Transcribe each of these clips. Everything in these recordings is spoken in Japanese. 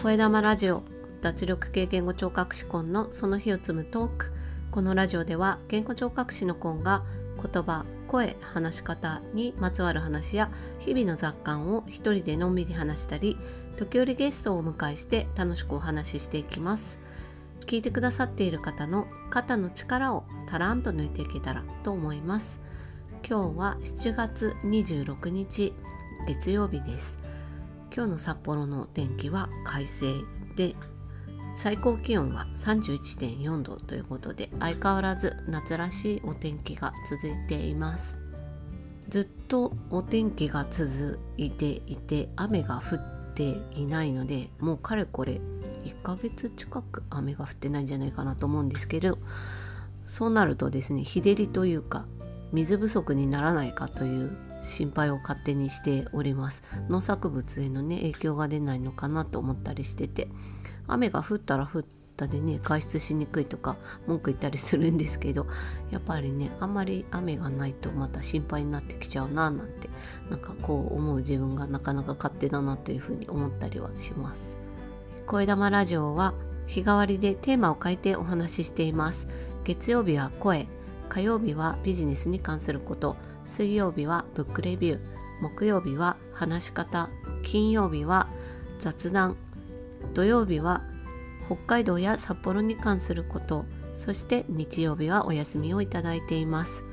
声玉ラジオ脱力系言語聴覚士コンのその日を積むトーク。このラジオでは言語聴覚士のコンが言葉声話し方にまつわる話や日々の雑感を一人でのんびり話したり時折ゲストをお迎えして楽しくお話ししていきます。聞いてくださっている方の肩の力をたらんと抜いていけたらと思います。今日は7月26日月曜日です。今日の札幌の天気は快晴で最高気温は31.4度ということで相変わらず夏らしいお天気が続いています。ずっとお天気が続いていて雨が降っていないのでもうかれこれ1ヶ月近く雨が降ってないんじゃないかなと思うんですけどそうなるとですね日照りというか水不足にならないかという心配を勝手にしております。農作物へのね影響が出ないのかなと思ったりしてて雨が降ったら降ったでね外出しにくいとか文句言ったりするんですけどやっぱりねあんまり雨がないとまた心配になってきちゃうななんてなんかこう思う自分がなかなか勝手だなというふうに思ったりはします。声玉ラジオは日替わりでテーマを変えてお話ししています。月曜日は声火曜日はビジネスに関すること。水曜日はブックレビュー。木曜日は話し方。金曜日は雑談。土曜日は北海道や札幌に関すること。そして日曜日はお休みをいただいています。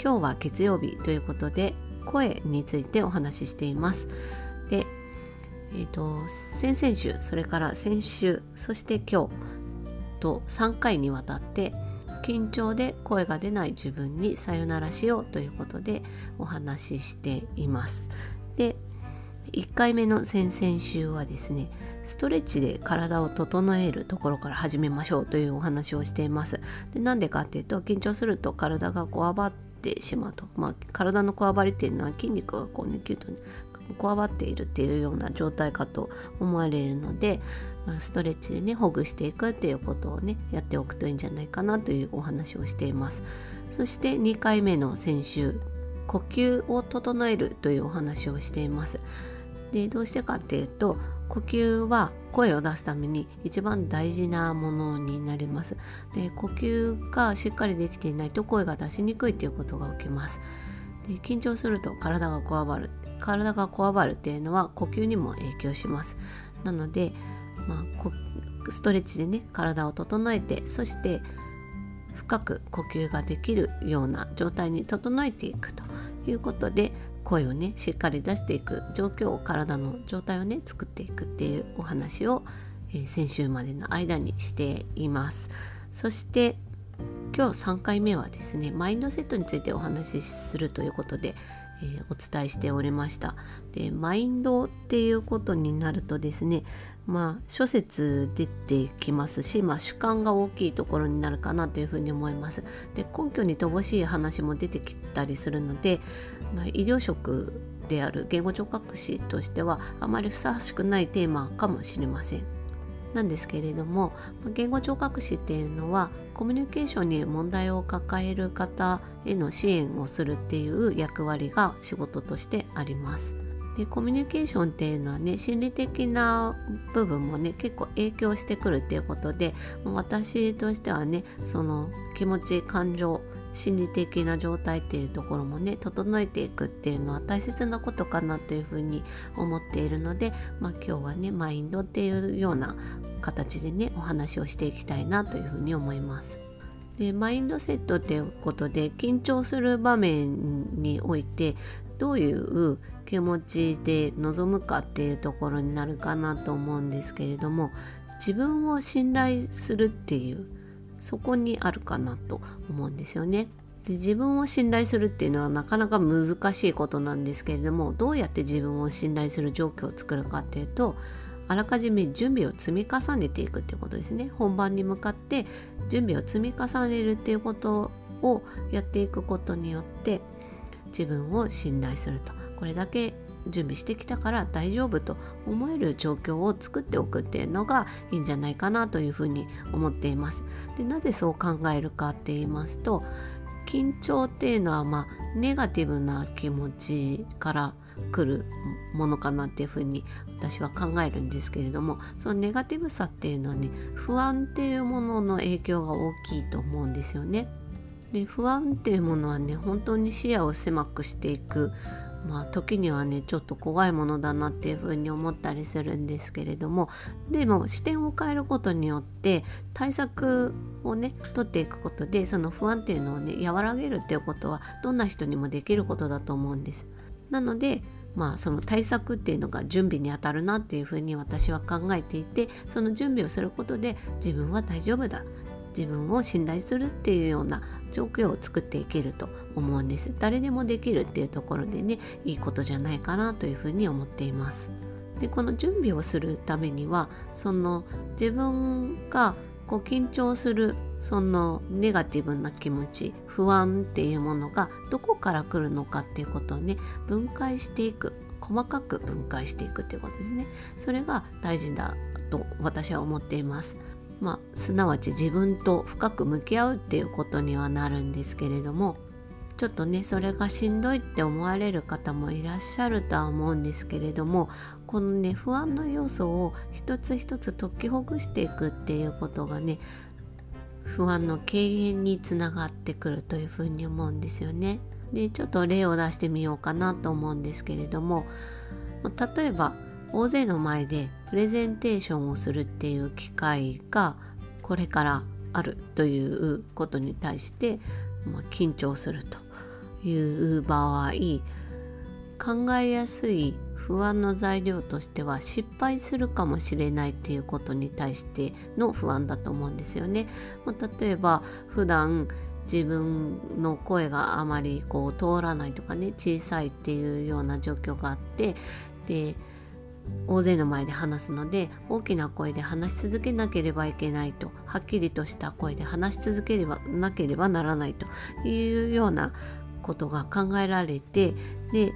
今日は月曜日ということで声についてお話ししています。でえーと、先々週それから先週そして今日と3回にわたって緊張で声が出ない自分にさよならしようということでお話ししています。で1回目の先々週はですねストレッチで体を整えるところから始めましょうというお話をしています。でなんでかっていうと緊張すると体がこわばってしまうと、まあ、体のこわばりっていうのは筋肉がこうねキュッと、こわばっているっていうような状態かと思われるのでまあ、ストレッチでねほぐしていくっていうことをねやっておくといいんじゃないかなというお話をしています。そして2回目の先週呼吸を整えるというお話をしています。でどうしてかっていうと呼吸は声を出すために一番大事なものになります。で呼吸がしっかりできていないと声が出しにくいということが起きます。で緊張すると体がこわばる。体がこわばるっていうのは呼吸にも影響します。なのでまあ、ストレッチでね体を整えてそして深く呼吸ができるような状態に整えていくということで声をねしっかり出していく状況を体の状態をね作っていくっていうお話を、えー、先週までの間にしています。そして今日3回目はですねマインドセットについてお話しするということでえー、お伝えしておりました。でマインドっていうことになるとですねまあ諸説出てきますし、まあ、主観が大きいところになるかなというふうに思います。で根拠に乏しい話も出てきたりするので、まあ、医療職である言語聴覚士としてはあまりふさわしくないテーマかもしれません。なんですけれども言語聴覚士っていうのはコミュニケーションに問題を抱える方への支援をするっていう役割が仕事としてあります。でコミュニケーションっていうのはね心理的な部分もね結構影響してくるっていうことで私としてはねその気持ち感情心理的な状態っていうところもね整えていくっていうのは大切なことかなというふうに思っているので、まあ、今日はねマインドっていうような形でねお話をしていきたいなというふうに思います。でマインドセットっていうことで緊張する場面においてどういう気持ちで臨むかっていうところになるかなと思うんですけれども自分を信頼するっていうそこにあるかなと思うんですよね。で自分を信頼するっていうのはなかなか難しいことなんですけれどもどうやって自分を信頼する状況を作るかっていうとあらかじめ準備を積み重ねていくっていうことですね本番に向かって準備を積み重ねるっていうことをやっていくことによって自分を信頼するとこれだけ準備してきたから大丈夫と思える状況を作っておくっていうのがいいんじゃないかなというふうに思っています。でなぜそう考えるかって言いますと緊張っていうのはまあネガティブな気持ちから来るものかなっていうふうに私は考えるんですけれどもそのネガティブさっていうのはね不安っていうものの影響が大きいと思うんですよね。で不安っていうものはね本当に視野を狭くしていくまあ時にはねちょっと怖いものだなっていうふうに思ったりするんですけれどもでも視点を変えることによって対策をね取っていくことでその不安っていうのをね和らげるっていうことはどんな人にもできることだと思うんです。なのでまあその対策っていうのが準備にあたるなっていうふうに私は考えていてその準備をすることで自分は大丈夫だ自分を信頼するっていうような状況を作っていけると思うんです。誰でもできるっていうところでねいいことじゃないかなというふうに思っています。でこの準備をするためにはその自分がこう緊張するそのネガティブな気持ち不安っていうものがどこから来るのかっていうことをね分解していく細かく分解していくっていうことですね。それが大事だと私は思っています。まあ、すなわち自分と深く向き合うっていうことにはなるんですけれどもちょっとねそれがしんどいって思われる方もいらっしゃるとは思うんですけれどもこのね不安の要素を一つ一つ解きほぐしていくっていうことがね不安の軽減につながってくるというふうに思うんですよね。でちょっと例を出してみようかなと思うんですけれども例えば大勢の前でプレゼンテーションをするっていう機会がこれからあるということに対して、まあ、緊張するという場合考えやすい不安の材料としては失敗するかもしれないっていうことに対しての不安だと思うんですよね。まあ、例えば普段自分の声があまりこう通らないとかね小さいっていうような状況があってで大勢の前で話すので大きな声で話し続けなければいけないとはっきりとした声で話し続ければなければならないというようなことが考えられてで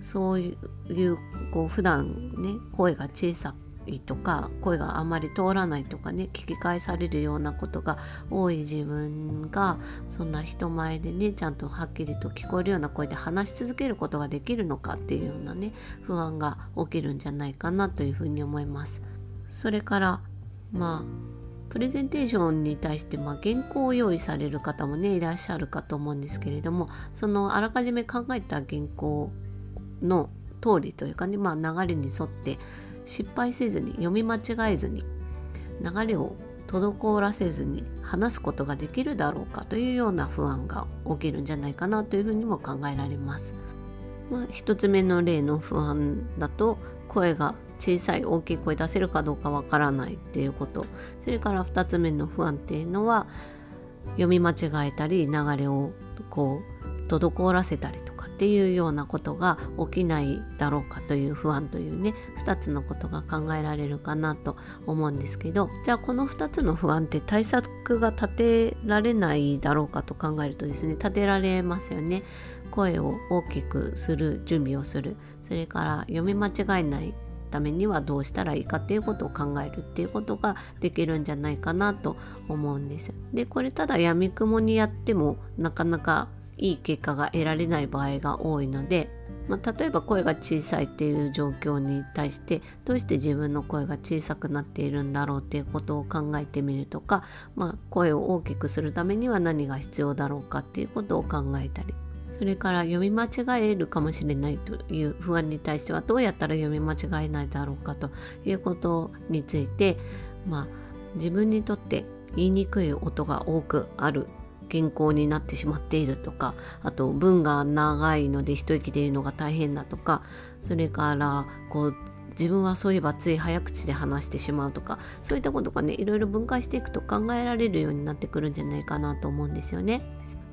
そういうこう普段ね声が小さいとか声があまり通らないとかね聞き返されるようなことが多い自分がそんな人前でねちゃんとはっきりと聞こえるような声で話し続けることができるのかっていうようなね不安が起きるんじゃないかなというふうに思います。それからまあプレゼンテーションに対して、まあ、原稿を用意される方もねいらっしゃるかと思うんですけれどもそのあらかじめ考えた原稿の通りというかね、まあ、流れに沿って失敗せずに読み間違えずに流れを滞らせずに話すことができるだろうかというような不安が起きるんじゃないかなというふうにも考えられます。まあ、1つ目の例の不安だと声が小さい大きい声出せるかどうかわからないっていうことそれから2つ目の不安っていうのは読み間違えたり流れをこう滞らせたりとっていうようなことが起きないだろうかという不安というね2つのことが考えられるかなと思うんですけどじゃあこの2つの不安って対策が立てられないだろうかと考えるとですね立てられますよね。声を大きくする準備をするそれから読み間違えないためにはどうしたらいいかっていうことを考えるっていうことができるんじゃないかなと思うんです。でこれただやみくもにやってもなかなかいい結果が得られない場合が多いので、まあ、例えば声が小さいっていう状況に対してどうして自分の声が小さくなっているんだろうっていうことを考えてみるとか、まあ、声を大きくするためには何が必要だろうかっていうことを考えたりそれから読み間違えるかもしれないという不安に対してはどうやったら読み間違えないだろうかということについて、まあ、自分にとって言いにくい音が多くある健康になってしまっているとかあと文が長いので一息で言うのが大変だとかそれからこう自分はそういえばつい早口で話してしまうとかそういったことがねいろいろ分解していくと考えられるようになってくるんじゃないかなと思うんですよね。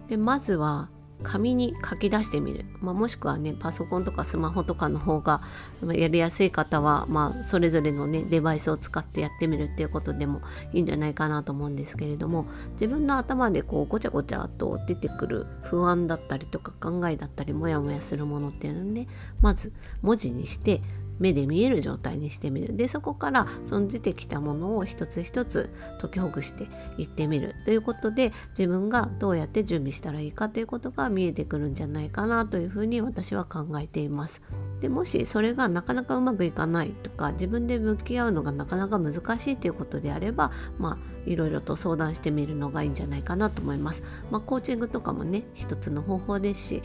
でまずは紙に書き出してみる、まあ、もしくはねパソコンとかスマホとかの方がやりやすい方は、まあ、それぞれのねデバイスを使ってやってみるっていうことでもいいんじゃないかなと思うんですけれども自分の頭でこうごちゃごちゃと出てくる不安だったりとか考えだったりモヤモヤするものっていうのをねまず文字にして目で見える状態にしてみるでそこからその出てきたものを一つ一つ解きほぐしていってみるということで自分がどうやって準備したらいいかということが見えてくるんじゃないかなというふうに私は考えています。でもしそれがなかなかうまくいかないとか自分で向き合うのがなかなか難しいということであればまあいろいろと相談してみるのがいいんじゃないかなと思います。まあ、コーチングとかもね一つの方法ですし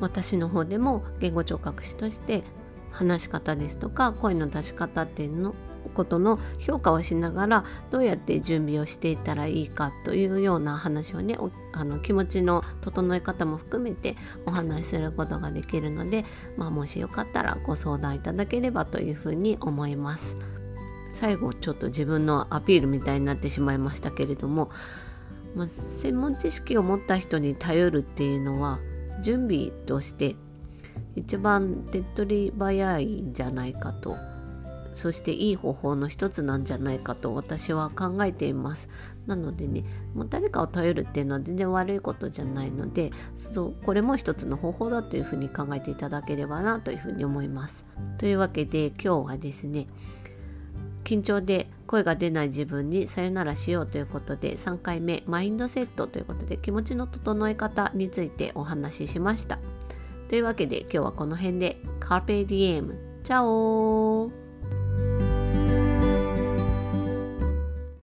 私の方でも言語聴覚士として話し方ですとか声の出し方っていうのことの評価をしながらどうやって準備をしていたらいいかというような話をねあの気持ちの整え方も含めてお話しすることができるので、まあ、もしよかったらご相談いただければというふうに思います。最後ちょっと自分のアピールみたいになってしまいましたけれども、まあ、専門知識を持った人に頼るっていうのは準備として一番手っ取り早いんじゃないかと。そしていい方法の一つなんじゃないかと私は考えています。なのでねもう誰かを頼るっていうのは全然悪いことじゃないのでそうこれも一つの方法だというふうに考えていただければなというふうに思います。というわけで今日はですね緊張で声が出ない自分にさよならしようということで3回目マインドセットということで気持ちの整え方についてお話ししました。というわけで今日はこの辺で。カーペディエム。チャオ